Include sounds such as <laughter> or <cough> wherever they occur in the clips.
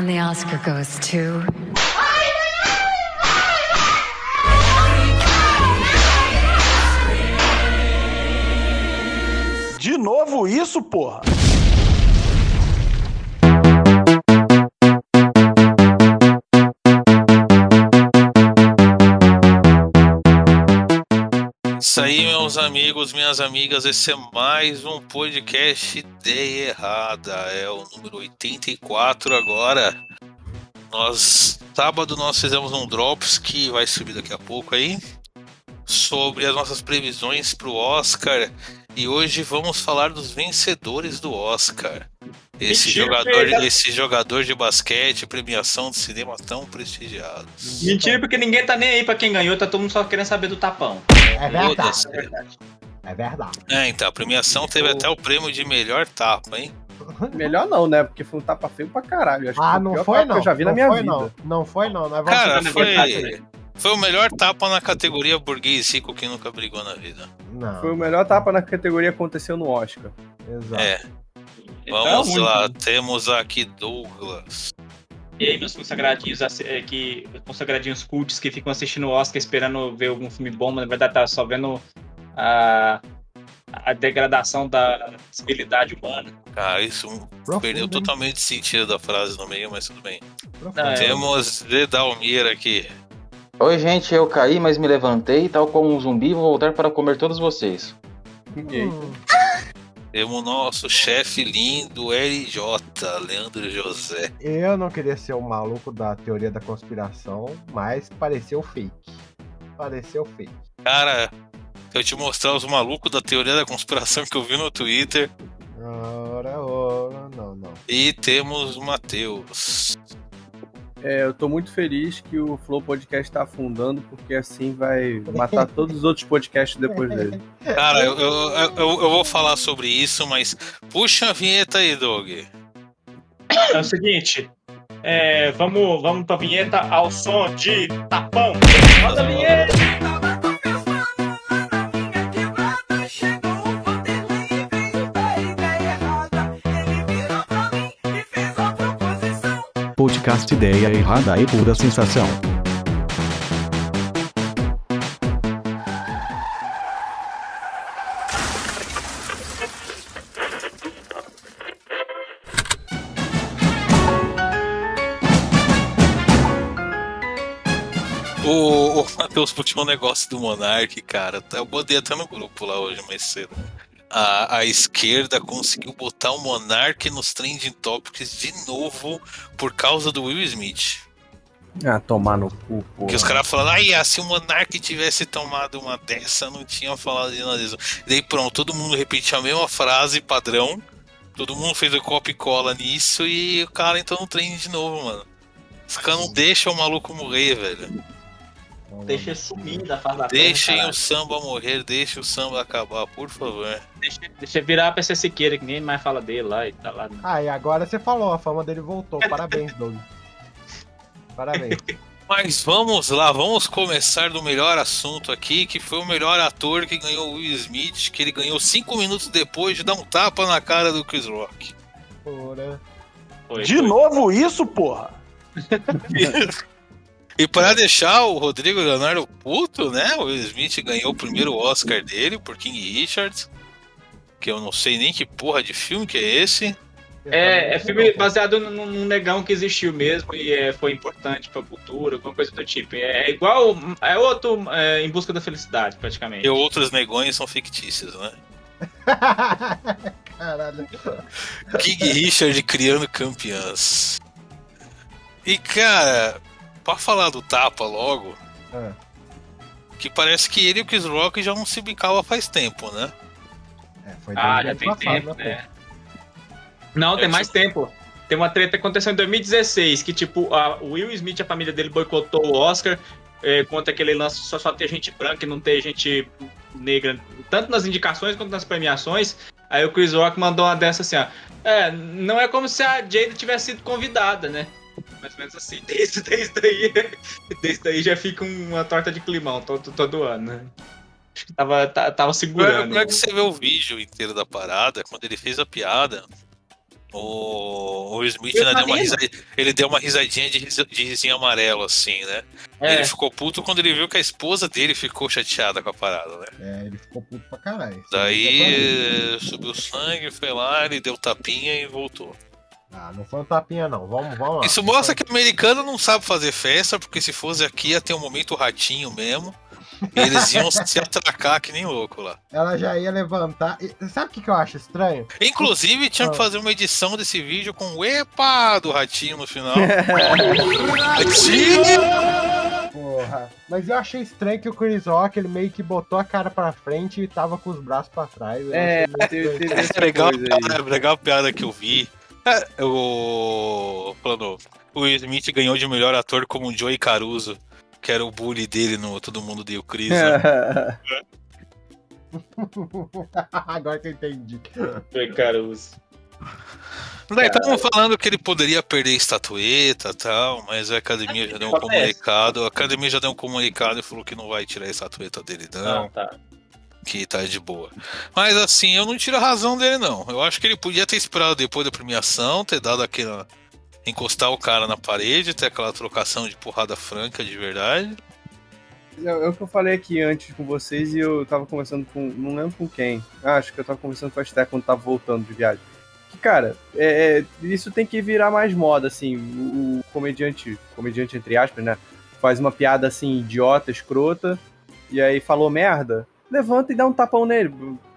And the Oscar goes to. De novo isso, porra? Isso aí, meus amigos, minhas amigas, esse é mais um podcast Ideia Errada. É o número 84 agora. Nós, sábado, nós fizemos um Drops que vai subir daqui a pouco aí. Sobre as nossas previsões para o Oscar. E hoje vamos falar dos vencedores do Oscar. Esse Mentira, jogador, esse jogador de basquete, premiação de cinema tão prestigiado. Mentira, porque ninguém tá nem aí pra quem ganhou, tá todo mundo só querendo saber do tapão. É verdade. É verdade. É verdade. É, então, a premiação teve até o prêmio de melhor tapa, hein? <laughs> Melhor não, né? Porque foi um tapa feio pra caralho. Acho Ah, foi não foi não. Eu já vi não na minha foi, vida. Não. não foi não. Não é Cara, foi, verdade, né? foi o melhor tapa na categoria burguês rico que nunca brigou na vida. Não. Foi o melhor tapa na categoria que aconteceu no Oscar. Exato. É, vamos muito lá, temos aqui Douglas. E aí, meus consagradinhos, é, que, consagradinhos cults que ficam assistindo o Oscar esperando ver algum filme bom, mas na verdade tá só vendo a, a degradação da civilidade humana. Cara, isso Profundo, perdeu hein? totalmente o sentido da frase no meio, mas tudo bem. Profundo. É. Temos Dedalmir aqui. Oi, gente, eu caí, mas me levantei, tal como um zumbi, vou voltar para comer todos vocês. Hum, Temos o nosso chefe lindo, LJ, Leandro José. eu não queria ser o maluco da teoria da conspiração, mas pareceu fake. Pareceu fake. Cara, eu te mostrar os malucos da teoria da conspiração que eu vi no Twitter. Ora, ora, não, não. E temos o Matheus. É, eu tô muito feliz que o Flow Podcast tá afundando, porque assim vai matar <laughs> todos os outros podcasts depois dele. Cara, eu, eu, eu, eu vou falar sobre isso, mas puxa a vinheta aí, Doug. É o seguinte, é, vamos, vamos pra vinheta ao som de tapão. Roda a vinheta! Ideia Errada e Pura Sensação. O Matheus puxou um negócio do Monark, cara. Eu botei até no grupo lá hoje mais cedo. A, a esquerda conseguiu botar o Monark nos trending topics de novo por causa do Will Smith. Ah, tomar no cu, pô. Que os caras falaram, ai, ah, se o Monark tivesse tomado uma dessa, não tinha falado de nada disso. Daí pronto, todo mundo repetiu a mesma frase padrão. Todo mundo fez o copy e cola nisso e o cara entrou no trem de novo, mano. Os caras não deixam o maluco morrer, velho. Deixa sumir da face da terra, Deixem o samba morrer, deixem o samba acabar, por favor. Deixa, deixa virar pra essa Siqueira, que ninguém mais fala dele lá e tá lá. Ah, e agora você falou, a fama dele voltou. Parabéns, Doug. Parabéns. <laughs> Mas vamos lá, vamos começar do melhor assunto aqui, que foi o melhor ator que ganhou o Will Smith, que ele ganhou cinco minutos depois de dar um tapa na cara do Chris Rock. Ora. Foi, De foi. novo isso, porra? <laughs> E para deixar o Rodrigo Leonardo puto, né? O Will Smith ganhou o primeiro Oscar dele por King Richard. Que eu não sei nem que porra de filme que é esse. É, é filme baseado num, num negão que existiu mesmo e é, foi importante pra cultura, alguma coisa do tipo. É igual. É outro é, Em Busca da Felicidade, praticamente. E outros negões são fictícios, né? <laughs> Caralho. King Richard criando campeãs. E cara, pra falar do tapa logo, É. que parece que ele e o Chris Rock já não se bicavam faz tempo, né? É, foi Ah, já tem passado, tempo, né, né? Não, tem É, mais tempo. Tem uma treta que aconteceu em 2016, que tipo, a, o Will Smith e a família dele boicotou o Oscar é, contra aquele lance só, só ter gente branca e não ter gente negra, tanto nas indicações quanto nas premiações. Aí o Chris Rock mandou uma dessa assim, ó. É, não é como se a Jada tivesse sido convidada, né? Mais ou menos assim. <laughs> Desde, desde aí, desde aí já fica uma torta de climão todo, todo ano, né? Acho que tava, ta- tava é, segurando. como é que você vê o vídeo inteiro da parada, quando ele fez a piada, O, o Smith né, deu uma ele deu uma risadinha de, de risinho amarelo, assim, né? É, Ele ficou puto quando ele viu que a esposa dele ficou chateada com a parada, né? É, ele ficou puto pra caralho. Daí eh, subiu sangue, foi lá, ele deu tapinha e voltou. Ah, não foi um tapinha, não. Vamos, vamos lá. Isso mostra que o americano não sabe fazer festa, porque se fosse aqui ia ter um momento ratinho mesmo. E eles iam <laughs> se atracar que nem louco lá. Ela já ia levantar. Sabe o que, que eu acho estranho? Inclusive, tinha que fazer uma edição desse vídeo com o epa do ratinho no final. <laughs> Ratinho! Porra. Mas eu achei estranho que o Chris Rock, ele meio que botou a cara pra frente e tava com os braços pra trás. É, É legal, é legal a piada que eu vi. É, o. Falando, o Smith ganhou de melhor ator como o Joey Caruso, que era o bully dele no Todo Mundo Deu Chris. né? <laughs> Agora que eu entendi. foi Caruso. Daí estavam falando que ele poderia perder estatueta e tal, mas a academia já deu um comunicado. A academia já deu um comunicado e falou que não vai tirar a estatueta dele, não. Ah, tá. Que tá de boa. Mas assim, eu não tiro a razão dele, não. Eu acho que ele podia ter esperado depois da premiação, ter dado aquela. encostar o cara na parede, ter aquela trocação de porrada franca de verdade. É, o que eu falei aqui antes com vocês e eu tava conversando com. Não lembro com quem. Ah, acho que eu tava conversando com a Esther quando tava voltando de viagem. Que, cara, é, é, isso tem que virar mais moda, assim. O, o comediante, comediante entre aspas, né? Faz uma piada assim, idiota, escrota, e aí falou merda, levanta e dá um tapão nele.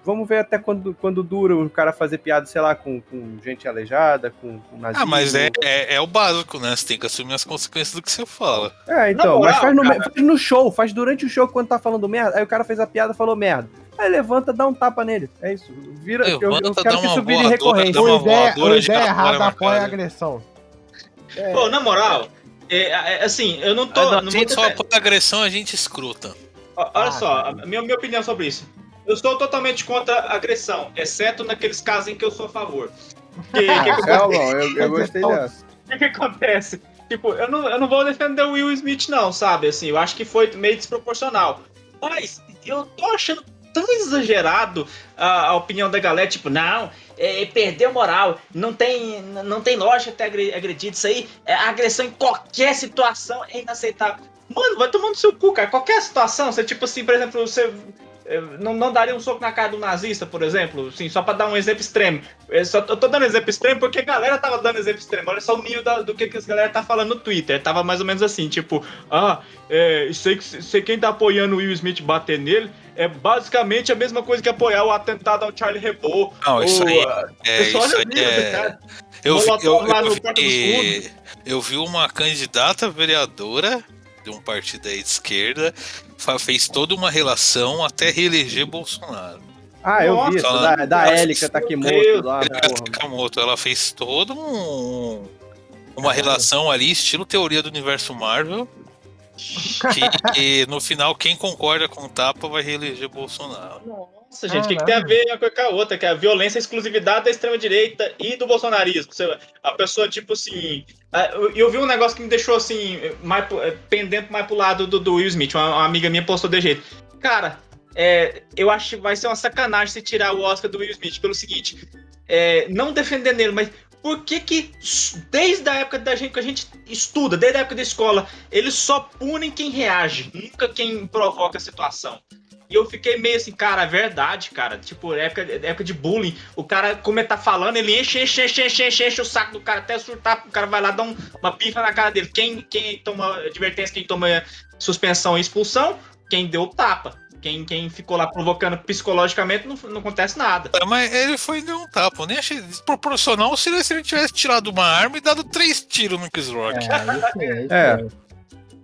Vamos ver até quando, quando dura o cara fazer piada, sei lá, com, com gente aleijada, com, com nazismo. Ah, mas é, é, é o básico, né? Você tem que assumir as consequências do que você fala. É, então, moral, mas faz no, faz no show, faz durante o show quando tá falando merda. Aí o cara fez a piada falou merda. Aí levanta, dá um tapa nele. É isso. Vira, eu, eu Levanta, quero dá que uma isso vire dá uma ideia, uma de ideia errada apoia a agressão. Pô, na moral, é, é, assim, eu não tô. Ah, não, a gente só apoia agressão, a gente escruta. Olha Ah, só, a minha, minha opinião sobre isso. Eu sou totalmente contra a agressão, exceto naqueles casos em que eu sou a favor. Que, que, Ah, calma, eu, eu <laughs> gostei dessa. que, que acontece? Tipo, eu não, eu não vou defender o Will Smith, não, sabe? Assim, eu acho que foi meio desproporcional. Mas eu tô achando tão exagerado a, a opinião da galera, tipo, não, é, perdeu moral, não tem, não tem lógica ter agre- agredido isso aí, é, agressão em qualquer situação é inaceitável. Mano, vai tomando seu cu, cara. Qualquer situação, você, tipo assim, por exemplo, você é, não, não daria um soco na cara do nazista, por exemplo, assim, só pra dar um exemplo extremo. Eu, só, eu tô dando exemplo extremo porque a galera tava dando exemplo extremo. Olha só o nível da- do que, que as galera tá falando no Twitter. Tava mais ou menos assim, tipo, ah, é, sei, sei quem tá apoiando o Will Smith bater nele é basicamente a mesma coisa que apoiar o atentado ao Charlie Hebdo. Não, isso ou, aí. É, isso aí o nível do é. cara. Eu eu, eu vi- eu vi uma candidata vereadora de um partido aí de esquerda fez toda uma relação até reeleger Bolsonaro. Ah, eu vi isso, Nossa, da, da Élica Takemoto Deus. lá. Sakamoto, ela fez todo um uma relação ali estilo teoria do universo Marvel que, que no final quem concorda com o tapa vai reeleger Bolsonaro. Nossa, gente, o que, que tem a ver uma coisa com a outra? Que é a violência e a exclusividade da extrema-direita e do bolsonarismo. Você- a pessoa, tipo assim. Eu, vi um negócio que me deixou assim, mais, pro- pendendo mais pro lado do, do Will Smith. Uma, uma amiga minha postou de jeito. Cara, é, eu acho que vai ser uma sacanagem se tirar o Oscar do Will Smith pelo seguinte: é, não defendendo ele, mas por que que desde a época da gente que a gente estuda, desde a época da escola, eles só punem quem reage, nunca quem provoca a situação. E eu fiquei meio assim, cara, é verdade, cara. Tipo, época, época de bullying, o cara, como ele tá falando, ele enche, enche, enche, enche, enche, enche o saco do cara até surtar, o cara vai lá dar um- uma pifa na cara dele. Quem, quem toma advertência, quem toma suspensão e expulsão, quem deu tapa. Quem, quem ficou lá provocando psicologicamente, não, não acontece nada. É, Mas ele foi e deu um tapa. Eu nem achei desproporcional se ele, se ele tivesse tirado uma arma e dado três tiros no Chris Rock. É, <laughs> é, É. é.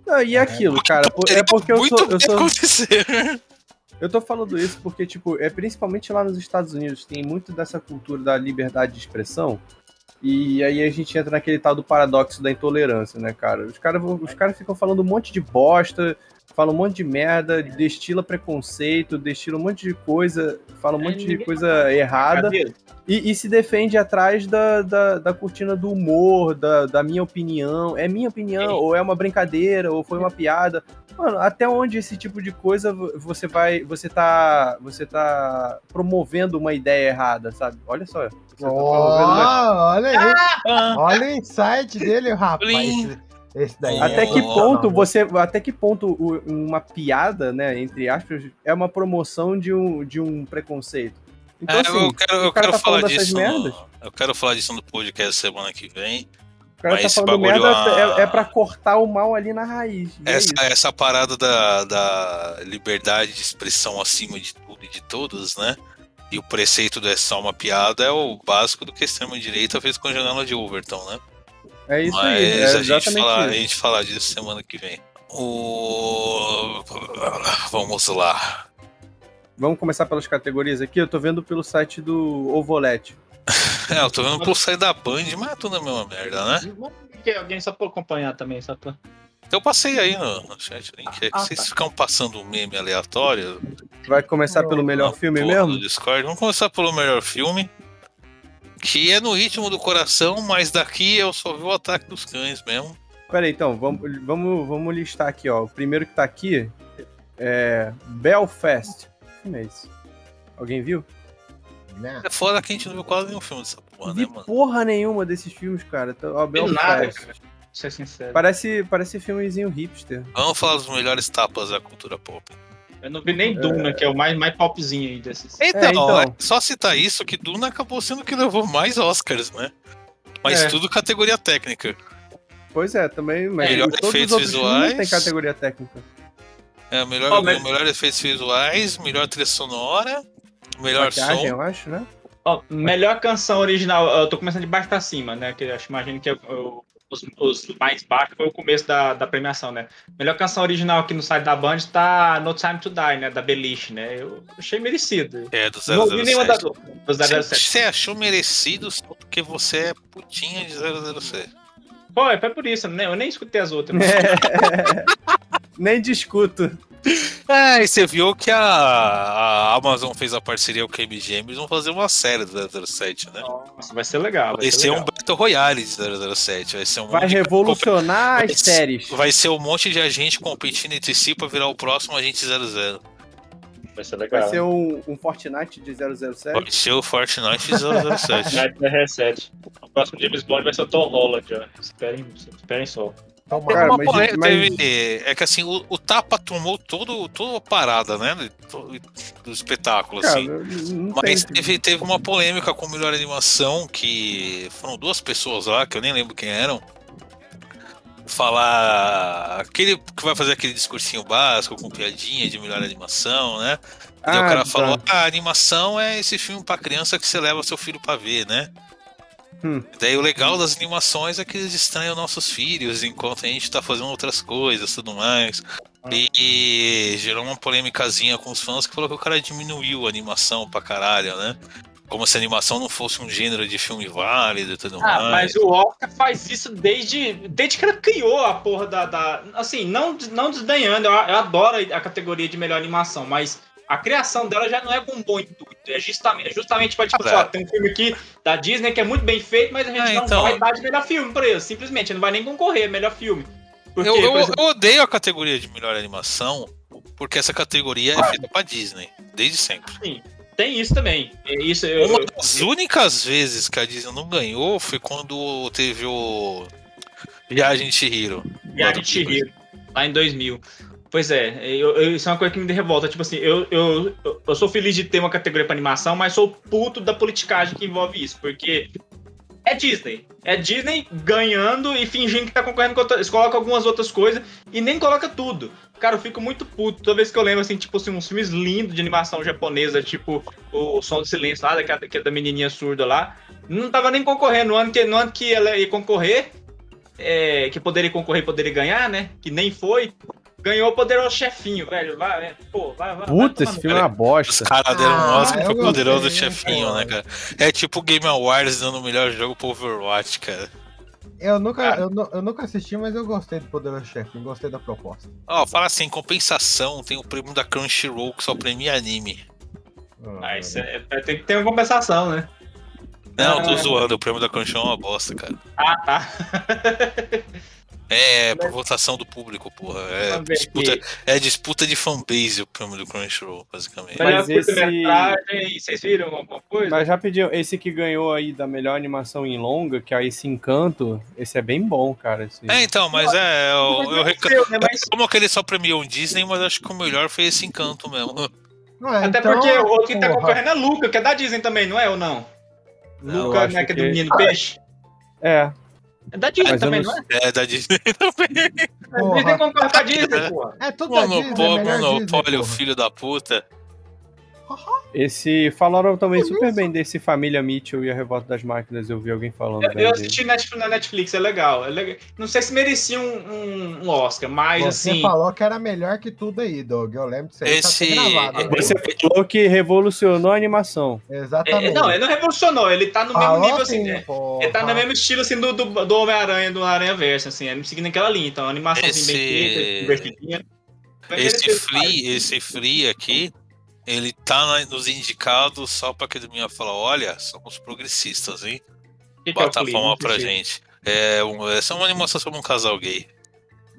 Não, e aquilo, cara, por- é porque eu muito sou, eu bem sou, acontecer. Eu tô falando isso porque, tipo, é principalmente lá nos Estados Unidos, tem muito dessa cultura da liberdade de expressão. E aí a gente entra naquele tal do paradoxo da intolerância, né, cara? Os caras os caras ficam falando um monte de bosta, fala um monte de merda, destila preconceito, destila um monte de coisa, fala um É, monte de coisa errada e, e se defende atrás da, da, da cortina do humor, da, da minha opinião. É minha opinião, ou é uma brincadeira, ou foi uma piada. Mano, até onde esse tipo de coisa vo- você vai. Você tá. Você tá promovendo uma ideia errada, sabe? Olha só. Você tá promovendo uma- olha aí. Ah, Olha o insight dele, rapaz. Blim. Esse, esse daí. Até é que ponto não. você. Até que ponto uma piada, né, entre aspas, é uma promoção de um, de um preconceito? Então, é, assim, eu quero, eu o cara quero tá falar falando dessas disso. merdas. No, eu quero falar disso no podcast semana que vem. o cara mas tá esse falando bagulho, merda ah, é, é pra cortar o mal ali na raiz. é Essa, isso. essa parada da, da liberdade de expressão acima de tudo e de todos, né? E o preceito do é só uma piada é o básico do que a extrema-direita fez com a janela de Overton, né? É isso Mas aí. É a, gente exatamente falar, a gente falar disso semana que vem. O... Vamos lá. Vamos começar pelas categorias aqui. Eu tô vendo pelo site do Ovolete. <laughs> É, eu tô vendo pro sair da Band, mas é tudo a mesma merda, né? Alguém só pra acompanhar também, só pra... Eu passei aí no, no chat link. É que Ah, vocês tá. ficam passando um meme aleatório. Vai começar pelo melhor filme mesmo? Discord. Vamos começar pelo melhor filme. Que é no ritmo do coração, mas daqui eu só vi o ataque dos cães mesmo. Pera aí, então, vamos, vamos, vamos listar aqui, ó. O primeiro que tá aqui é Belfast. Que filme é esse? Alguém viu? Né? É foda que a gente não viu quase nenhum filme dessa porra, Vi né, mano? porra nenhuma desses filmes, cara. Então, Ó, Vi nada, Belfast. cara. Pra ser sincero. Parece, parece filmezinho hipster. Vamos falar dos melhores tapas da cultura pop. Eu não vi nem Duna, que é o mais, mais popzinho aí desses. Então, então. é só citar isso que Duna acabou sendo o que levou mais Oscars, né? Mas É. tudo categoria técnica. Pois é, também, mas Melhor efeitos visuais. têm categoria técnica. É, melhor, Oh, mas- melhor efeitos visuais, melhor trilha sonora, melhor Maquiagem, som. eu acho, né? Ó, melhor canção original, eu tô começando de baixo pra cima, né? Que eu acho, imagino que é o- os, os mais baixos foi o começo da, da premiação, né? Melhor canção original aqui no site da Band tá No Time to Die, né? Da Beliche, né? Eu achei merecido. É, do Não ouvi nenhuma das 007. dos Você, 007. você achou merecido só porque você é putinha de 007. Foi, foi por isso, né? Eu nem escutei as outras. <laughs> Nem discuto. <laughs> É, e você viu que a, a Amazon fez a parceria com a MGM, eles vão fazer uma série do 007, né? Nossa, vai ser legal. Vai Vai ser ser um legal. Battle Royale de 007, vai ser um Vai monte de- revolucionar as séries. Vai ser um monte de agente competindo entre si pra virar o próximo agente 00. Vai ser legal. Vai ser um, um Fortnite de 007. Vai ser o Fortnite 007. Night Reset. O próximo James Bond vai ser o Tom Holland, ó. Esperem, esperem só. Teve Cara, uma mas- polê- mas- teve- é que assim, o, o tapa tomou todo, toda a parada, né? Do, do espetáculo, Cara, assim. Mas tem. teve, teve uma polêmica com melhor animação que foram duas pessoas lá, que eu nem lembro quem eram. Falar. Aquele que vai fazer aquele discursinho básico com piadinha de melhor animação, né? E daí o Ah, cara tá. falou: ah, a animação é esse filme pra criança que você leva seu filho pra ver, né? Hum. Daí o legal das animações é que eles os nossos filhos enquanto a gente tá fazendo outras coisas tudo mais. E gerou uma polêmicazinha com os fãs que falou que o cara diminuiu a animação pra caralho, né? Como se a animação não fosse um gênero de filme válido e tudo Ah, mais. mas o Oscar faz isso desde, desde que ele criou a porra da. da- assim, não, não desdenhando, eu, eu adoro a categoria de melhor animação, mas a criação dela já não é com um bom intuito. É justamente, é justamente pra, tipo, Ah, só, velho. tem um filme aqui da Disney que é muito bem feito, mas a gente Ah, não então. vai dar de melhor filme pra ele. Simplesmente, não vai nem concorrer, é melhor filme. Porque, eu, eu- exemplo, eu odeio a categoria de melhor animação, porque essa categoria é feita pra Disney, desde sempre. tem isso também. É Isso, eu, Uma eu- das únicas vezes que a Disney não ganhou foi quando teve o Viagem de Chihiro. Viagem de Chihiro, lá em 2000. Pois é, eu- eu- isso é uma coisa que me revolta. Tipo assim, eu, eu, eu sou feliz de ter uma categoria pra animação, mas sou puto da politicagem que envolve isso, porque é Disney. É Disney ganhando e fingindo que tá concorrendo com outras. Eles colocam algumas outras coisas e nem coloca tudo. Cara, eu fico muito puto toda vez que eu lembro, assim, tipo assim, uns filmes lindos de animação japonesa, tipo o Som do Silêncio lá, que é, que da menininha surda lá. Não tava nem concorrendo. No ano que, no ano que ela ia concorrer, é, que poderia concorrer e poderia ganhar, né? Que nem foi. Ganhou o poderoso chefinho, velho. Vai, é, pô, vai, vai. vai Puta, tomar esse filme é uma Os bosta. caras deram um Ah, Oscar pro poderoso gostei, chefinho, pô. né, cara? É tipo o Game Awards dando o melhor jogo pro Overwatch, cara. Eu nunca, Ah. eu, eu nunca assisti, mas eu gostei do Poderoso Chefão, gostei da proposta. Ó, fala assim, em compensação, tem o prêmio da Crunchyroll que só premia anime. Ah, isso é, é- tem que ter uma compensação, né? Não, tô Ah. zoando, o prêmio da Crunchyroll é uma bosta, cara. Ah, tá. <laughs> É, por votação do público, porra. É disputa, é disputa de fanbase o prêmio do Crunchyroll, basicamente. Melhor Mas esse- vocês viram alguma coisa? Mas rapidinho, esse que ganhou aí da melhor animação em longa, que é esse Encanto, esse é bem bom, cara. Esse... É, então, mas é. Eu, eu reclamo. Seu, né? Mas- Como que ele só premiou o Disney, mas acho que o melhor foi esse encanto mesmo. É, Até então, porque o outro que tá porra, concorrendo é Luca, que é da Disney também, não é ou não? Não, Luca, né, que é do que- menino peixe. É, É da Disney Mas também, não não, é? É, da Disney <laughs> também. Porra. Disney concorre com a Disney, porra. É tudo da Disney, Monopólio, Disney, monopólio, porra. filho da puta. <laughs> esse. Falaram também super bem desse Família Mitchell e a Revolta das Máquinas, eu vi alguém falando Eu, bem eu assisti Netflix, na Netflix, é legal, é legal. Não sei se merecia um, um- um Oscar, mas Você assim. falou que era melhor que tudo aí, Doug. Eu lembro disso aí, Esse- tá gravado. né? Você falou que revolucionou a animação. Exatamente. é, não, ele não revolucionou, ele tá no mesmo Falou nível assim. assim, né? porra. Ele tá no mesmo estilo assim do, do, do Homem-Aranha, do Aranha Verso, assim, ele seguindo aquela linha. Então, a animação assim, bem Esse- feita, divertidinha. Esse Free, esse Free aqui, ele tá nos indicados só pra academia falar: olha, somos progressistas, hein? Que que é a palma pra gente. É, um, essa é uma animação sobre um casal gay.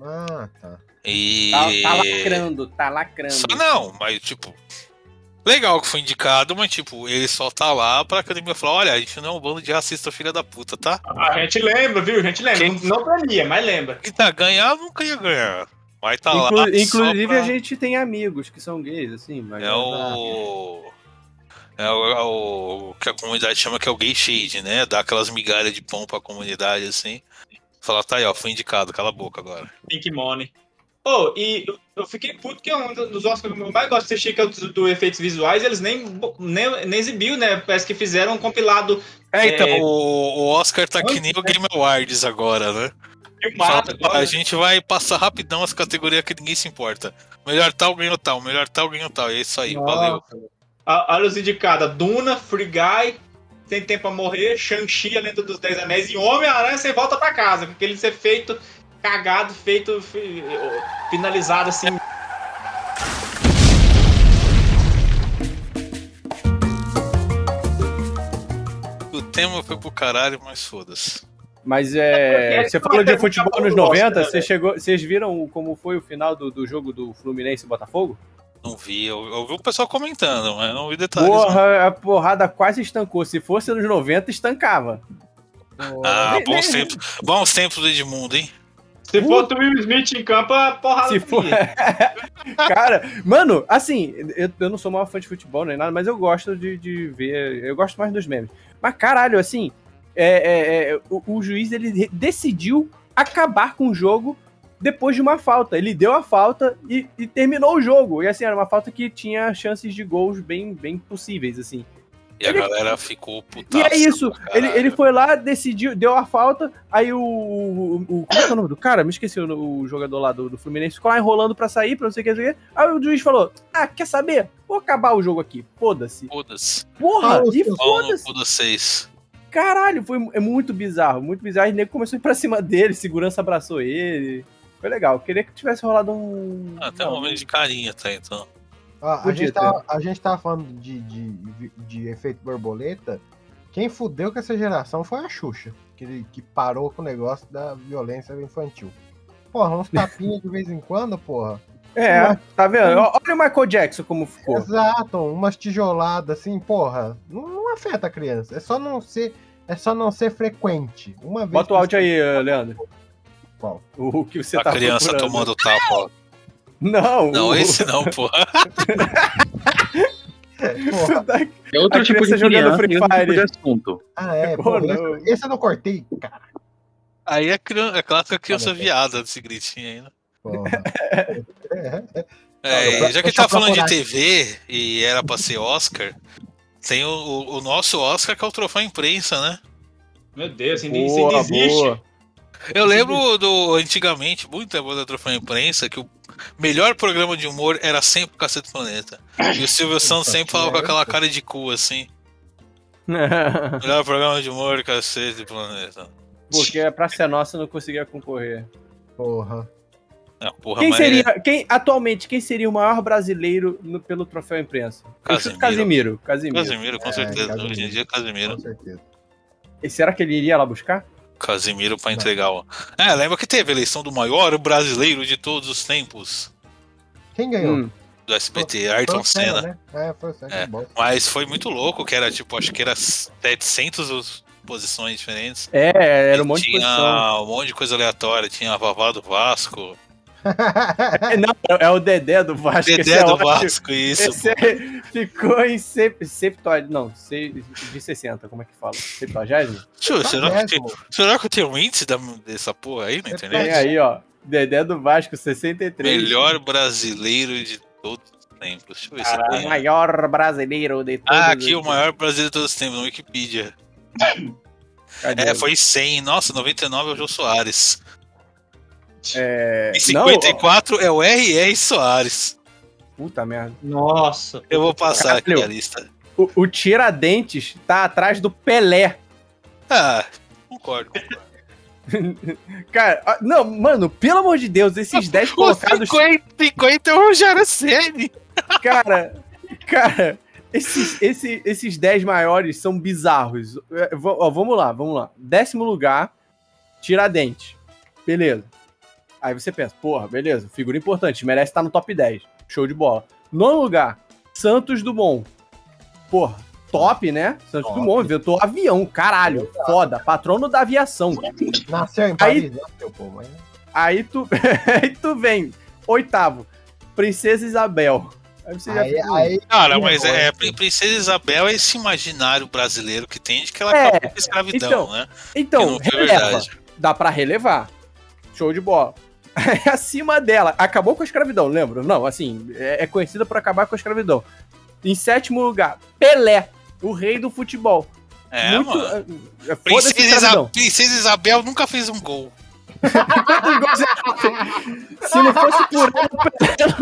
Ah, tá. E. Tá, tá lacrando, tá lacrando. Só não, mas tipo. Legal que foi indicado, mas tipo, ele só tá lá pra academia falar: olha, a gente não é um bando de racista filha da puta, tá? A gente lembra, viu? A gente lembra. Quem- Não, não premia, mas lembra. E tá, ganhar nunca ia ganhar. Mas tá Inclu- lá. inclusive, pra- a gente tem amigos que são gays, assim, mas. É o. É o, é o que a comunidade chama que é o gay shade, né? Dá aquelas migalhas de pão pra comunidade, assim. Falar, tá aí, ó, foi indicado, cala a boca agora. Pink Money. Oh, e eu- fiquei puto que é um dos Oscars que eu mais gosto de assistir, que é do, do efeitos visuais, eles nem, nem, nem exibiu, né? Parece que fizeram um compilado É, então, É. o, o Oscar tá que nem o Game Awards agora, né? Filmado. Fala, a gente vai passar rapidão as categorias que ninguém se importa. Melhor tal ganhou tal, melhor tal ganhou tal. É isso aí, valeu. Ah, Olha os indicados: Duna, Free Guy, Tem Tempo a Morrer, Shang-Chi, A Lenda dos Dez Anéis e Homem-Aranha sem volta pra casa. Porque ele ser feito, cagado, feito, fi- finalizado assim. O tema foi pro caralho, mas foda-se. Mas é. É, Você porque falou de é futebol muito nos bom, 90, né, você chegou, vocês viram como foi o final do, do jogo do Fluminense e Botafogo? Não vi, eu, eu vi o pessoal comentando, mas não vi detalhes. não. Porra, a porrada quase estancou. Se fosse nos 90, estancava. Ah, Nem- bons nem- tempos, bons tempos do Edmundo, hein? Se for o Will Smith em campo, a porrada Se for. <laughs> Cara, mano, assim, eu, eu não sou maior fã de futebol nem nada, mas eu gosto de, de ver. Eu gosto mais dos memes. Mas caralho, assim, é, é, é, o, o juiz ele decidiu acabar com o jogo depois de uma falta. Ele deu a falta e, e terminou o jogo. E assim, era uma falta que tinha chances de gols bem, bem possíveis, assim. E a Ele- galera ficou puta. E é isso. Ele, ele foi lá, decidiu, deu a falta, aí o. o, o- como é que é o nome do cara? Me esqueci o, o jogador lá do, do Fluminense. Ficou lá enrolando pra sair, pra não sei o que. Aí o juiz falou: Ah, quer saber? Vou acabar o jogo aqui. Foda-se. Foda-se. Porra! E no foda-se. Caralho, foi é muito bizarro, muito bizarro. E o nego começou a ir pra cima dele, segurança abraçou ele. Foi legal. Queria que tivesse rolado um. Ah, tem um momento de carinho, tá? Então. Ó, a, gente tava, a gente tava falando de, de, de efeito borboleta. Quem fudeu com essa geração foi a Xuxa, que, que parou com o negócio da violência infantil. Porra, uns tapinhas de vez em quando, porra. É, tá vendo? Olha o Michael Jackson como ficou. Exato, umas tijoladas assim, porra. Não, não afeta a criança. É só não ser, é só não ser frequente. Uma vez. Bota o áudio aí, eh, Leandro. Qual? O que você a tá criança procurando. tomando tapa, ó. Não, Não, o- esse não, <laughs> porra. Porra. É outro A tipo de criança Free outro tipo de Fire. assunto. Ah, é, Pô, pô, não. esse, esse eu não cortei, cara. Aí é, criança, é clássica criança Olha, viada desse gritinho aí, né? Porra. É, Olha, já que deixa tá eu falando de. TV e era pra ser Oscar, tem o, o- o nosso Oscar que é o troféu imprensa, né? Meu Deus, ainda, isso ainda Boa, existe. boa. Eu lembro do antigamente, muito tempo da troféu imprensa, que o melhor programa de humor era sempre o Cacete do Planeta. E o Silvio <laughs> Santos sempre falava com aquela cara de cu assim. <laughs> Melhor programa de humor, Cacete Planeta. Porque a Praça é Nossa não conseguia concorrer. Porra. Ah, porra, Quem seria, quem, atualmente, quem seria o maior brasileiro no- pelo troféu imprensa? Casimiro. Casimiro. Casimiro. Casimiro, com É, certeza. Casimiro. Hoje em dia, Casimiro. Com certeza. E será que ele iria lá buscar? Casimiro pra entregar o. É, lembra que teve a eleição do maior brasileiro de todos os tempos Quem ganhou? Hum. do SBT, Foi Ayrton o Senna. né? É, foi o Senna. É. Mas foi muito louco, que era tipo, acho que era 700 os- posições diferentes. É, era um monte de tinha posição. um monte de coisa aleatória. Tinha a Vavá do Vasco, É, não, é o Dedé do Vasco. Dedé é do ótimo. Vasco, isso. É- ficou em sep- septuagésimo. Não, de 60, como é que fala? Septuagésimo? Eu- será, que tem, será que eu tenho um índice da- dessa porra aí na É internet? Tem aí, ó. Dedé do Vasco, 63. Melhor brasileiro de todos os tempos. Deixa eu ver se O tem. maior brasileiro de todos Ah, aqui os o maior brasileiro de todos os tempos, no Wikipedia. <coughs> Cadê? É, foi 100. Nossa, 99 é o Jô Soares. É, E não, 54 é o R.R. Soares. Puta merda. Nossa. Eu vou passar aqui a lista. O, o Tiradentes tá atrás do Pelé. Ah, concordo. concordo. <laughs> Cara, não, mano, pelo amor de Deus, esses 10 O colocados. 50, 50 é o Rogério Ceni. <laughs> Cara, cara, esses, esse- esses 10 maiores são bizarros. É, v- ó, vamos lá, vamos lá. Décimo lugar, Tiradentes. Beleza. Aí você pensa, porra, beleza, figura importante, merece estar no top 10. Show de bola. Nono lugar, Santos Dumont. Porra, top, né? Santos Top. Dumont inventou avião, caralho, foda, patrono da aviação. Nasceu em Aí- Paris, nasceu, pô, mas... Aí tu, <laughs> aí tu vem, oitavo, Princesa Isabel. Aí você já Aí, fica, aí, Cara, Que mas é, negócio. Prin- Princesa Isabel é esse imaginário brasileiro que tem de que ela É, acabou com a escravidão, então, né? Então, releva. Dá pra relevar. Show de bola. Aí, <laughs> Acima dela, acabou com a escravidão, lembra? Não, assim, é, é conhecida por acabar com a escravidão. Em sétimo lugar, Pelé, o rei do futebol. É, Muito. mano. é, é, Princesa, a Isa- escravidão. Princesa Isabel nunca fez um gol. <laughs> Se não fosse por ela,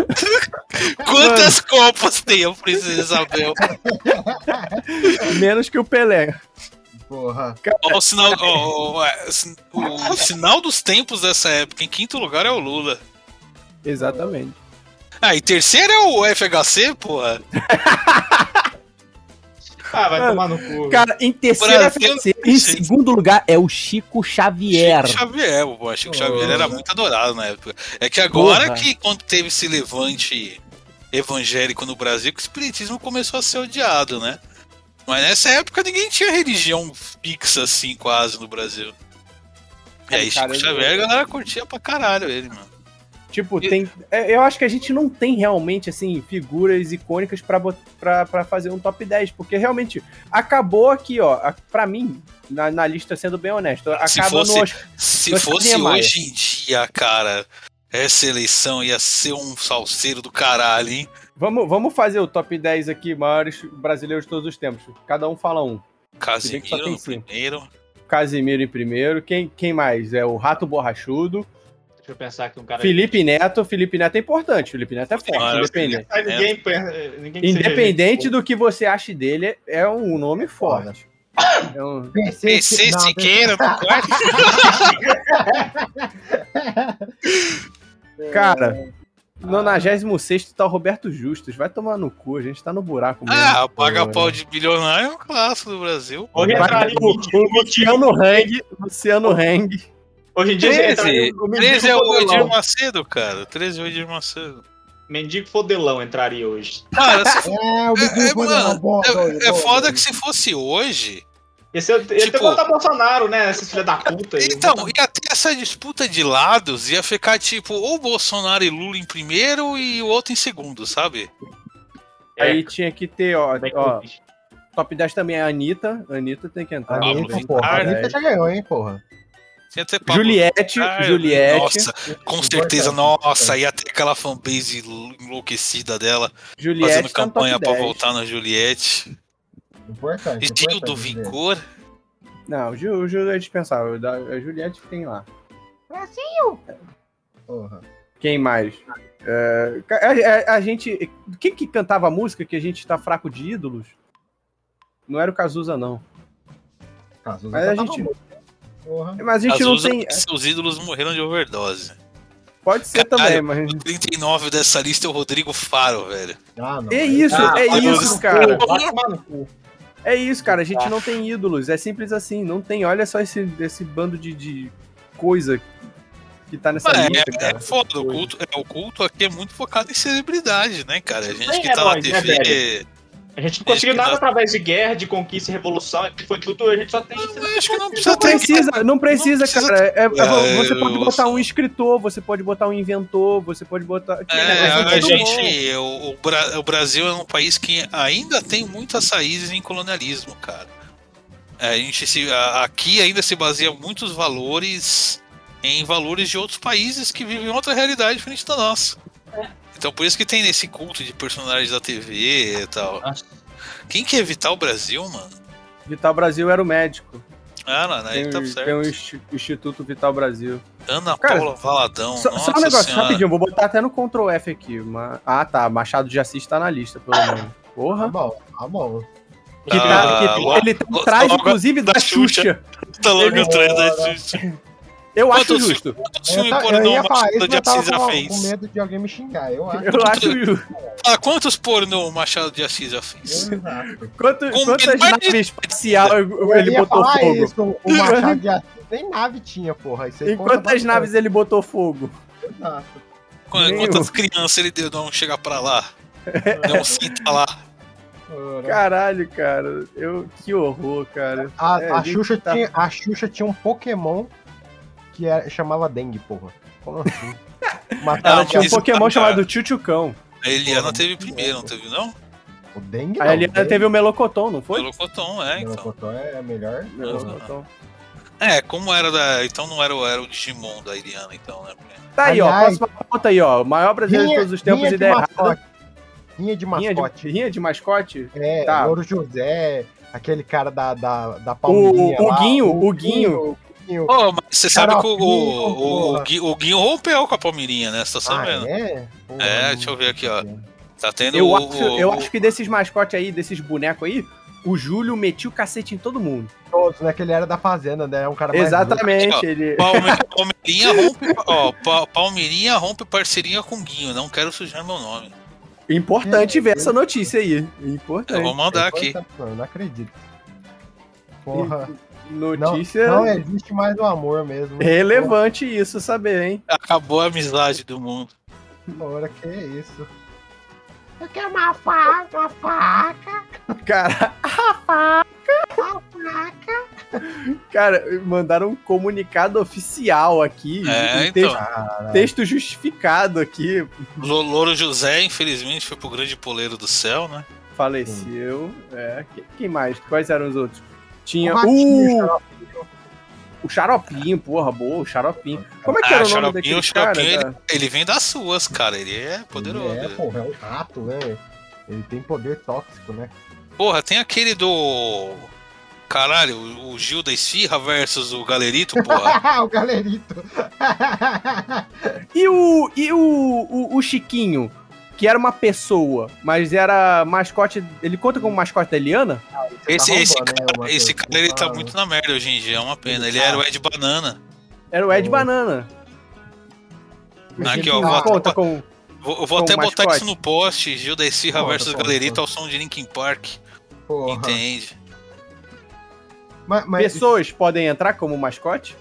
<laughs> Quantas copas tem a Princesa Isabel? menos que o Pelé. Porra. Ó, o, sinal, ó, é, sin- o <laughs> sinal dos tempos dessa época, em quinto lugar é o Lula. Exatamente. Ah, e terceiro é o FHC, porra. <laughs> Ah, vai Mano, tomar no cu. Cara, em terceiro Brasil- FGC, em segundo lugar é o Chico Xavier. Chico Xavier, pô. Chico Oh. Xavier era muito adorado na época. É que agora Porra. que quando teve esse levante evangélico no Brasil, que o espiritismo começou a ser odiado, né? Mas nessa época ninguém tinha religião fixa assim, quase, no Brasil. E aí, Cara, Chico eu- Xavier, a galera curtia pra caralho ele, mano. Tipo, tem. é, Eu acho que a gente não tem realmente, assim, figuras icônicas pra, bot- pra, pra fazer um top 10. Porque realmente acabou aqui, ó. Pra mim, na, na lista, sendo bem honesto, Se fosse- no. Se fosse Niemeyer. hoje em dia, cara, essa eleição ia ser um salseiro do caralho, hein? Vamos, vamos fazer o top 10 aqui, maiores brasileiros de todos os tempos. Cada um fala um. Casimiro cinco. primeiro. Casimiro em primeiro. Quem, quem mais? É o Rato Borrachudo. Deixa eu pensar aqui um cara. Felipe Neto. Felipe Neto é importante. Felipe Neto é forte, Mano, independente. Ah, ninguém, ninguém que Independente do que você ache dele, é um nome forte. É um- <laughs> PC não, Siqueira quarto. Cara, 96 tá o Roberto Justus. Vai tomar no cu, a gente tá no buraco mesmo. Ah, paga Pô, pau de bilionário é um clássico do Brasil. Hoje entraria o, o o Luciano Hang, Luciano Hang. Hoje em dia você 13, entraria o Mendigo 13 é o Edir. Macedo, cara. 13 é o Edir Macedo. Mendigo Fodelão entraria hoje. Cara, se- <laughs> É, o é, é, mano, é, é boa. foda que se fosse hoje. Esse ia ter Tipo- que votar Bolsonaro, né? Esses filha da puta aí. Então, ia ter essa disputa de lados, ia ficar tipo, ou Bolsonaro e Lula em primeiro e o outro em segundo, sabe? É. Aí tinha que ter, ó, ó, top 10 também é a Anitta. A Anitta tem que entrar. Pablo Anitta, Vittar, porra. A Anitta já ganhou, hein, porra. Tinha até Pablo Juliette, Juliette, Nossa, com certeza, nossa, ia ter aquela fanbase enlouquecida dela, Juliette fazendo tá campanha pra 10. voltar na Juliette. Importante. Estilo importante do dizer. Vigor. Não, o Ju é dispensável. A Juliette tem lá. Porra. Quem mais? É, a, a- a gente. Quem que cantava a música que a gente tá fraco de ídolos? Não era o Cazuza, não. Cazuza Mas a gente-. Porra. Mas a gente Às não tem. Os ídolos morreram de overdose. Pode ser Caralho, também, mas. O 39 dessa lista é o Rodrigo Faro, velho. Ah, não. É isso, Ah, é mas isso, cara. Vai tomar no cu. É isso, cara. A gente não tem ídolos. É simples assim. Não tem. Olha só esse, esse bando de, de coisa que tá nessa É, lista, é, cara. é foda, o culto, é, o culto aqui é muito focado em celebridade, né, cara? A gente que tá na heróis, né, TV. A gente não conseguiu nada dá- através de guerra, de conquista e revolução, que foi tudo, a gente só tem. Eu acho que não precisa Não ter. precisa, não precisa, precisa cara. É- é- É, você pode eu- botar um escritor, você pode botar um inventor, você pode botar. É, É, a bom. gente, o, o Bra- o Brasil é um país que ainda tem muitas raízes em colonialismo, cara. É, a gente se, a- aqui ainda se baseia muitos valores em valores de outros países que vivem outra realidade diferente da nossa. Então por isso que tem esse culto de personagens da TV e tal. Nossa. Quem quer evitar o Brasil, mano? Vital Brasil era o médico. Ah, não, aí Tem, tá tem certo. um insti- Instituto Vital Brasil. Ana Cara, Paula Valadão. Só, nossa só um negócio, senhora. rapidinho, vou botar até no Ctrl F aqui. uma- Ah, tá. Machado de Assis tá na lista, pelo menos. Tá Porra. bom, tá bom. Que Ah, tá- que logo- ele tá atrás, inclusive, da da Xuxa. Xuxa. Tá logo atrás da Xuxa. Eu acho justo. Quantos Eu, filmes eu pornô ia falar isso, Machado de eu Assis já com, com fez? medo de alguém me xingar. Eu acho. Eu acho justo. Ah, quantos pornô o Machado de Assis já fez? Exato. Quanto- Com quantas menor de- naves espaciais Eu ele botou fogo? isso, o <laughs> Machado de Assis nem nave tinha, porra. Isso aí conta quantas bastante. naves ele botou fogo? Exato. Quantas crianças ele deu não chegar pra lá? <laughs> Não senta lá. Caralho, cara. Eu, que horror, cara. A, É, a, Xuxa tá- tinha, a Xuxa tinha um Pokémon que era, chamava Dengue, porra. Como assim? Matava Ela tinha um Pokémon ah, chamado Tchutchucão. A Eliana Porra, teve primeiro, não teve não? o Dengue. A não, Eliana Dengue- teve o Melocoton, não foi? Melocoton, é, então. Melocotão é melhor. Melocoton. É, como era da. Então não era, o- era o Digimon da Eliana, então, né? Tá aí, ó. Próxima pauta aí, ó. O maior brasileiro de todos os tempos, rinha de ideia errada. mascote. Rinha de Rinha mascote. de, rinha de mascote? É, Tá. Louro José, aquele cara da, da, da O, Palmeirinha o lá, Guinho, o Guinho. o Guinho. Ô, mas você sabe que o, o, o, porra. Gui- o Guinho rompeu com a Palmeirinha, né? Você tá Ah, sabendo? é? Porra, É, não- deixa eu ver aqui, ó. Tá tendo Eu o, acho, eu o- acho que desses mascotes aí, desses bonecos aí, o Júlio metia o cacete em todo mundo. Todos, né? Que ele era da Fazenda, né? É um cara mais Exatamente. Ó. ele... Palme- <laughs> Palmeirinha rompe, ó, Pa- Palmeirinha rompe parceria com Guinho. Não quero sujar meu nome. Importante É, ver eu- essa notícia aí. Eu Importante. vou mandar louco. aqui. Eu não acredito. Porra. Notícia não existe mais o amor mesmo. relevante isso saber, hein? Acabou a amizade do mundo. Porra, que é isso? Eu quero uma faca, uma faca, Cara, uma <laughs> faca. cara, mandaram um comunicado oficial aqui. É, um então. texto, texto justificado aqui. Lo- Louro José, infelizmente, foi pro grande poleiro do céu, né? Faleceu. É, que- quem mais? Quais eram os outros? Tinha O ratinho, o, o Xaropinho, porra, boa, o Xaropinho. Como é que Ah, era o nome Xaropinho, daquele o Xaropinho, cara? da- Ele vem das suas, cara. Ele é poderoso. Ele é, porra, é um rato, né? Ele tem poder tóxico, né? Porra, tem aquele do. Caralho, o o Gil da Esfirra versus o Galerito, porra. <laughs> o galerito. E o, e o, o, o Chiquinho, que era uma pessoa, mas era mascote. Ele conta como mascote da Eliana? Esse, Tá esse, né, cara, esse cara ele tá Tá- muito na merda hoje em dia, é uma pena. Ele era o Ed Banana. Era o Ed Oh. Banana. Aqui, ó, vou, conta com. vou, eu vou até botar mascote. isso no post, Gil da Esfirra Conta, versus conta. ao som de Linkin Park. Porra. Entende? Mas, mas Pessoas podem entrar como mascote?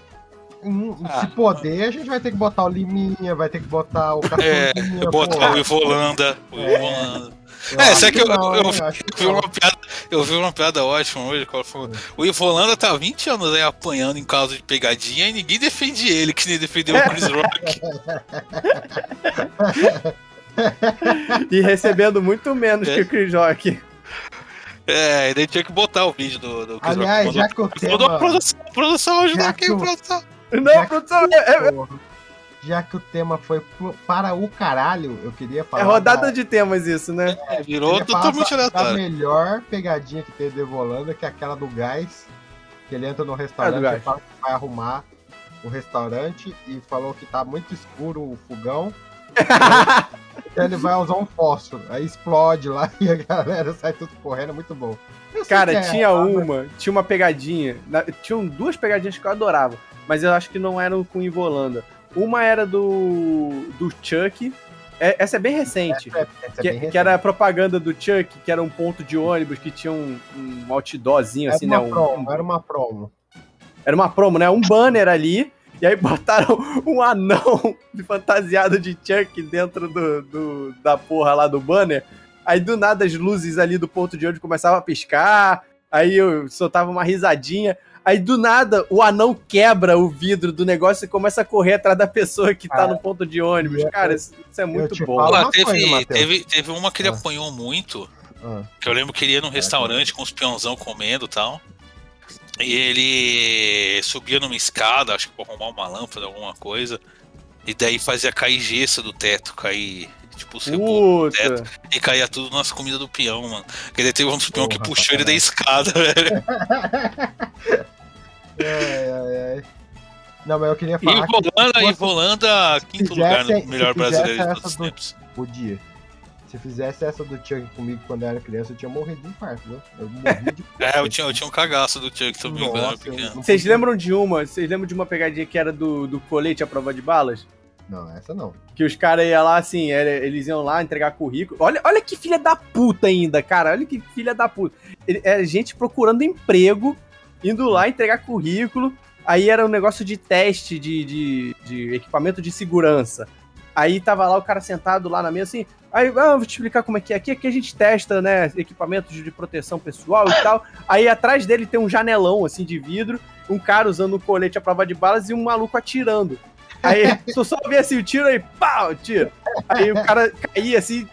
Hum, Ah. se poder, a gente vai ter que botar o Liminha, vai ter que botar o É, botar porra. o Ivolanda. O É. Ivolanda. É, acho sabe que eu, não, eu, eu vi uma piada, eu vi uma piada ótima hoje. falou, O Ivolanda tá há 20 anos aí apanhando em causa de pegadinha e ninguém defende ele, que nem defendeu o Chris Rock. <laughs> E recebendo muito menos É. que o Chris Rock. É, e daí tinha que botar o vídeo do, do Chris Aliás, Rock. já que o Mandou tema... a produção, a produção ajuda Já aqui, que o- produção. Não, Já que- produção, é, é- Porra. Já que o tema foi pro- para o caralho, eu queria falar. é rodada da, de temas isso, né? É, virou totalmente Da aleatório. melhor pegadinha que teve do Evolanda, que é aquela do gás. Que ele entra no É, restaurante gás. e fala que vai arrumar o restaurante e falou que tá muito escuro o fogão. <laughs> ele vai usar um fósforo. Aí explode lá <laughs> e a galera sai tudo correndo, é muito bom. Que Cara, é tinha uma, tinha uma pegadinha. na- Tinham duas pegadinhas que eu adorava, mas eu acho que não eram com Ivolanda. Uma era do. do Chuck. É- essa é bem recente. Essa é- essa é Que, bem que era a propaganda do Chuck, que era um ponto de ônibus que tinha um, um outdoorzinho, Era assim, né? Um- promo, era uma promo. Era uma promo, né? Um banner ali. E aí botaram um anão <laughs> fantasiado de Chuck dentro do, do- da porra lá do banner. Aí do nada as luzes ali do ponto de ônibus começavam a piscar. Aí eu soltava uma risadinha. Aí do nada o anão quebra o vidro do negócio e começa a correr atrás da pessoa que tá Cara, no ponto de ônibus. eu- Cara, isso, isso é muito te bom. teve, coisa, teve, teve uma que ele Ah. apanhou muito. Ah. Que eu lembro que ele ia num restaurante com os peãozão comendo e tal. E ele subia numa escada, acho que pra arrumar uma lâmpada, alguma coisa. E daí fazia cair gesso do teto, cair tipo cebola. Puta. E caía tudo nas comidas do peão, mano. Porque daí teve um dos peão que puxou ele da escada, <laughs> velho. Ai, ai, ai. Não, mas eu queria E falar que Volanda, se e Volanda, quinto lugar no melhor brasileiro de todos os do- tempos. podia. Se fizesse essa do Chuck comigo quando eu era criança, eu tinha morrido de infarto, viu? Eu morri de <laughs> É, eu tinha, eu tinha um cagaço do Chuck também quando eu era pequeno. Vocês lembram de uma? Vocês lembram de uma pegadinha que era do, do colete à prova de balas? Não, essa não. Que os caras iam lá, assim, eles iam lá entregar currículo. Olha, olha que filha da puta ainda, cara. Olha que filha da puta. Era gente procurando emprego, indo lá entregar currículo. Aí era um negócio de teste de, de, de equipamento de segurança. Aí tava lá o cara sentado lá na mesa assim. Aí, ah, vou te explicar como é que é. Aqui, aqui a gente testa, né, equipamentos de proteção pessoal e tal. Aí atrás dele tem um janelão, assim, de vidro. Um cara usando um colete à prova de balas e um maluco atirando. Aí só só via assim o tiro aí, pau, tiro. Aí o cara caía assim,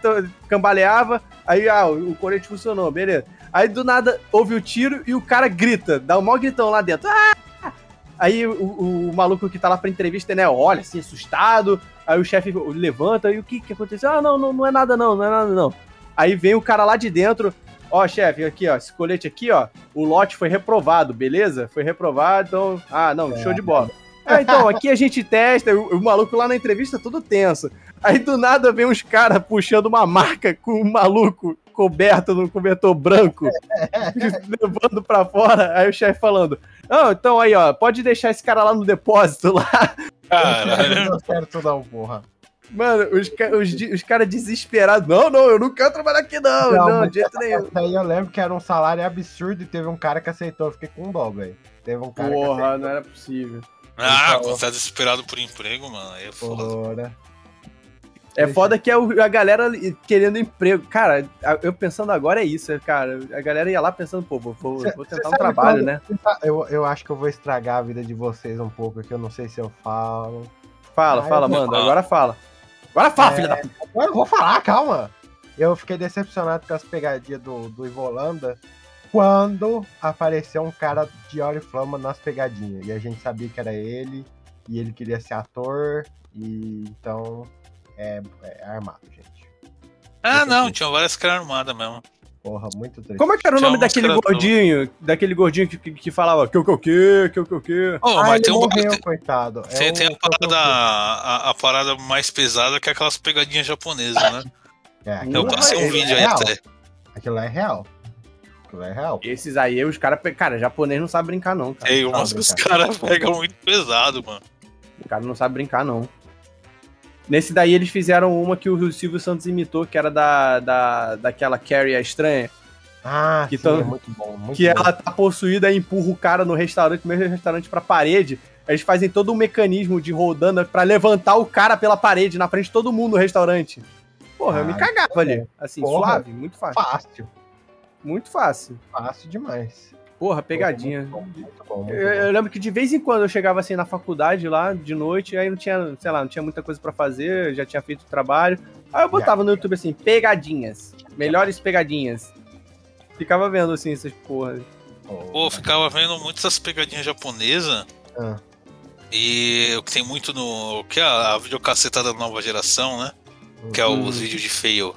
cambaleava. Aí, ah, o, colete funcionou, beleza. Aí do nada houve o tiro e o cara grita, dá um maior gritão lá dentro. Ah! Aí o, o- maluco que tá lá pra entrevista, né, olha assim, assustado. Aí o chefe levanta, e o que que aconteceu? Ah, não, não, não é nada não, não é nada não. Aí vem o cara lá de dentro, ó, chefe, aqui, ó, esse colete aqui, ó, o lote foi reprovado, beleza? Foi reprovado, então, ah, não, show de bola. Ah, então, aqui a gente testa, o, o maluco lá na entrevista todo tenso. Aí do nada vem uns caras puxando uma marca com um maluco coberto no cobertor branco, <laughs> levando pra fora. Aí o chefe falando: Não, então aí, ó, pode deixar esse cara lá no depósito lá. Caralho. Não deu certo não, porra. Mano, os, os, os caras desesperados. Não, não, eu não quero trabalhar aqui, não, não, mas de jeito nenhum. aí eu lembro que era um salário absurdo e teve um cara que aceitou. Eu fiquei com dó, velho. Teve um cara Porra, não era possível. Ah, quando tá desesperado por emprego, mano, aí é foda. Ora. É foda que é a galera querendo emprego. Cara, eu pensando agora é isso, é, cara. A galera ia lá pensando, pô, vou, vou- tentar um trabalho, quando- né? Eu, eu acho que eu vou estragar a vida de vocês um pouco aqui. Eu não sei se eu falo. Fala, Ah, fala, falar. Agora fala. Agora fala, É. filha da puta. Agora eu vou falar, calma. Eu fiquei decepcionado com as pegadinhas do, do Ivolanda quando apareceu um cara de óleo e flama nas pegadinhas. E a gente sabia que era ele, e ele queria ser ator, e então é, é armado, gente. Ah, não, tinha várias caras armadas mesmo. Porra, muito triste. Como é que era o Tinha nome daquele gordinho? Daquele gordinho que, que, que falava que o que o que, que o que o que. Oh, ah, mas ele tem, um, morreu, tem, coitado. É tem- o- tem a, parada, a, a parada mais pesada que é aquelas pegadinhas japonesas, né? É, Eu aquilo passei lá um é vídeo aí real. até. Aquilo lá é real. É real. Esses aí, os caras. Cara, japonês não sabe brincar, não, cara. Umas que os caras pegam muito pesado, mano. O cara não sabe brincar, não. Nesse daí eles fizeram uma que o Silvio Santos imitou, que era da, da, daquela Carrie a estranha. Ah, Que sim, tão- é muito bom. Muito que bom. ela tá possuída e empurra o cara no restaurante, no mesmo restaurante pra parede. Eles fazem todo um mecanismo de rodando pra levantar o cara pela parede na frente de todo mundo no restaurante. Porra, eu me Ai, cagava ali. Assim, Porra. suave, muito fácil. Fácil. Muito fácil. Fácil demais. Porra, pegadinha. Muito bom, muito bom, muito Eu, bom. eu lembro que de vez em quando eu chegava assim na faculdade lá, de noite, aí não tinha, sei lá, não tinha muita coisa pra fazer, já tinha feito o trabalho. Aí eu botava no YouTube assim, pegadinhas. Melhores pegadinhas. Ficava vendo assim essas porra. Pô, ficava vendo muitas essas pegadinhas japonesas. Ah. E o que tem muito no. O que é a videocassetada da nova geração, né? Que é os vídeos de feio.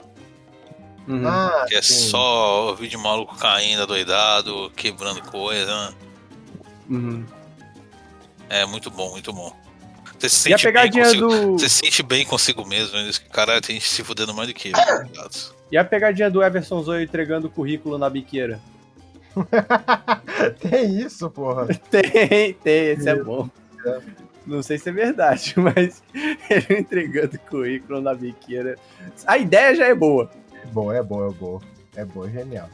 Uhum. Ah, Que é sim. só o vídeo maluco caindo, doidado, quebrando coisa. Uhum. É muito bom, muito bom. Você se E a sente bem consigo- do. Você se sente bem consigo mesmo, Caralho, tem gente se fudendo mais do que? E a pegadinha do Everson Zoe entregando o currículo na biqueira? <laughs> Tem isso, porra. <laughs> Tem, tem, esse é bom. Não sei se é verdade, <laughs> mas ele entregando o currículo na biqueira. A ideia já é boa. É bom, é bom, é bom. É bom, é genial.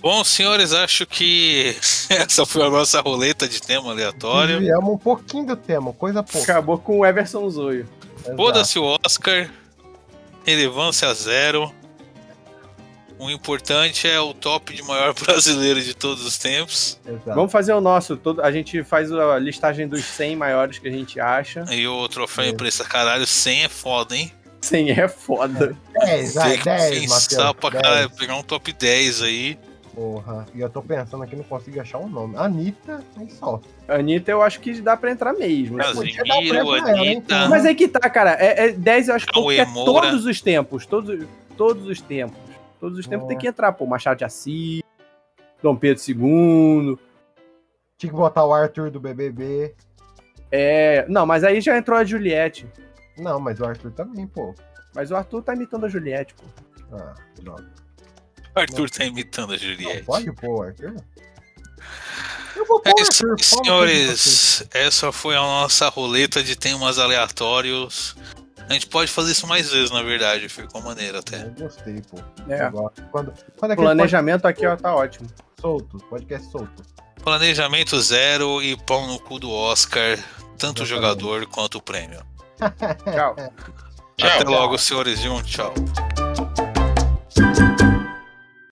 Bom, senhores, acho que <laughs> essa foi a nossa roleta de tema aleatório. Desviamos um pouquinho do tema, coisa pouca. Acabou com o Everson Zoio. Foda-se o Oscar, relevância zero. O importante é o top de maior <laughs> brasileiro de todos os tempos. Exato. Vamos fazer o nosso. Todo, a gente faz a listagem dos 100 maiores que a gente acha. E o troféu É. imprensa caralho, 100 é foda, hein? 100 é foda. <laughs> 10, vai, Tem que 10, pensar Matheus. pra 10. caralho, pegar um top 10 aí. Porra. E eu tô pensando aqui, não consigo achar um nome. Anitta, aí só. Anitta, eu acho que dá pra entrar mesmo. Um Casimiro, prêmio pra ela? Anitta. Mas aí que tá, cara. É, é 10 eu acho porque é todos os tempos. Todos, todos os tempos. Todos os tempos É. tem que entrar, pô. Machado de Assis, Dom Pedro II. Tinha que botar o Arthur do BBB. É. Não, mas aí já entrou a Juliette. Não, mas o Arthur também, pô. Mas o Arthur tá imitando a Juliette, pô. Ah, droga. Arthur tá imitando a Não Juliette. pode pôr o Arthur? Eu vou É pôr o isso, Arthur. senhores. Essa foi a nossa roleta de temas aleatórios. A gente pode fazer isso mais vezes, na verdade. Ficou maneiro até. Eu gostei, pô. É. Quando, quando O aquele planejamento aqui, ó, tá ótimo. solto, podcast solto. Planejamento zero e pau no cu do Oscar. Tanto o jogador quanto o prêmio. <laughs> Tchau. Até logo, senhores. E tchau.